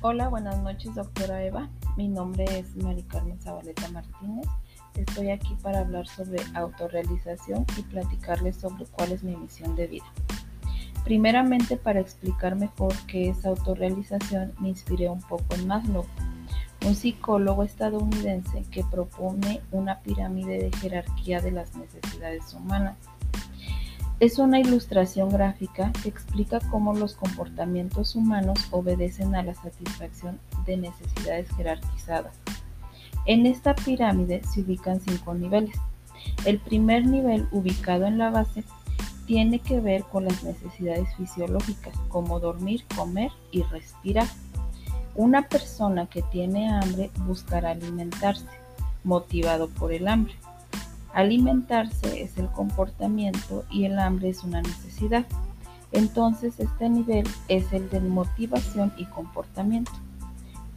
Hola, buenas noches, doctora Eva. Mi nombre es Mari Carmen Zabaleta Martínez. Estoy aquí para hablar sobre autorrealización y platicarles sobre cuál es mi misión de vida. Primeramente, para explicar mejor qué es autorrealización, me inspiré un poco en Maslow, un psicólogo estadounidense que propone una pirámide de jerarquía de las necesidades humanas es una ilustración gráfica que explica cómo los comportamientos humanos obedecen a la satisfacción de necesidades jerarquizadas. En esta pirámide se ubican cinco niveles. El primer nivel, ubicado en la base, tiene que ver con las necesidades fisiológicas, como dormir, comer y respirar. Una persona que tiene hambre buscará alimentarse, motivado por el hambre. Alimentarse es el comportamiento y el hambre es una necesidad. Entonces este nivel es el de motivación y comportamiento.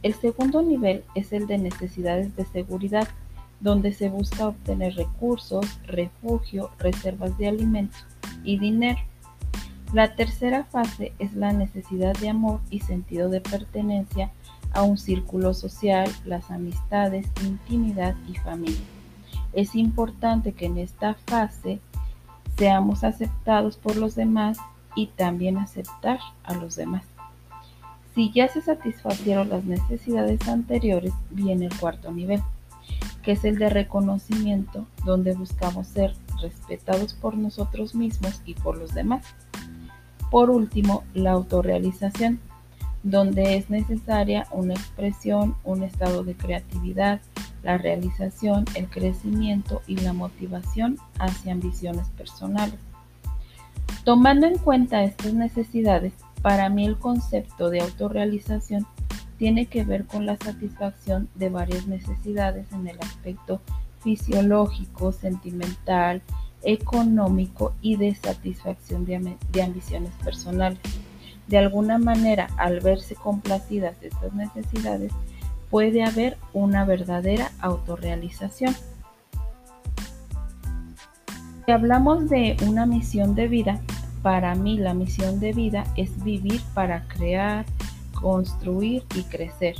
El segundo nivel es el de necesidades de seguridad, donde se busca obtener recursos, refugio, reservas de alimento y dinero. La tercera fase es la necesidad de amor y sentido de pertenencia a un círculo social, las amistades, intimidad y familia. Es importante que en esta fase seamos aceptados por los demás y también aceptar a los demás. Si ya se satisfacieron las necesidades anteriores, viene el cuarto nivel, que es el de reconocimiento, donde buscamos ser respetados por nosotros mismos y por los demás. Por último, la autorrealización, donde es necesaria una expresión, un estado de creatividad, la realización, el crecimiento y la motivación hacia ambiciones personales. Tomando en cuenta estas necesidades, para mí el concepto de autorrealización tiene que ver con la satisfacción de varias necesidades en el aspecto fisiológico, sentimental, económico y de satisfacción de, ambiciones personales. De alguna manera, al verse complacidas estas necesidades, puede haber una verdadera autorrealización. Si hablamos de una misión de vida, para mí la misión de vida es vivir para crear, construir y crecer,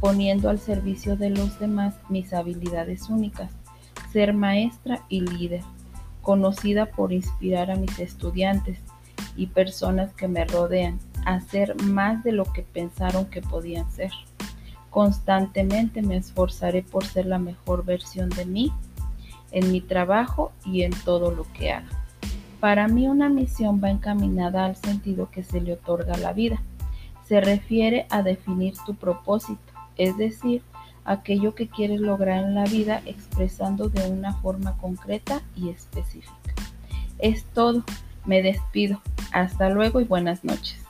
poniendo al servicio de los demás mis habilidades únicas, ser maestra y líder, conocida por inspirar a mis estudiantes y personas que me rodean a ser más de lo que pensaron que podían ser. Constantemente me esforzaré por ser la mejor versión de mí en mi trabajo y en todo lo que haga. Para mí una misión va encaminada al sentido que se le otorga a la vida. Se refiere a definir tu propósito, es decir, aquello que quieres lograr en la vida expresando de una forma concreta y específica. Es todo. Me despido. Hasta luego y buenas noches.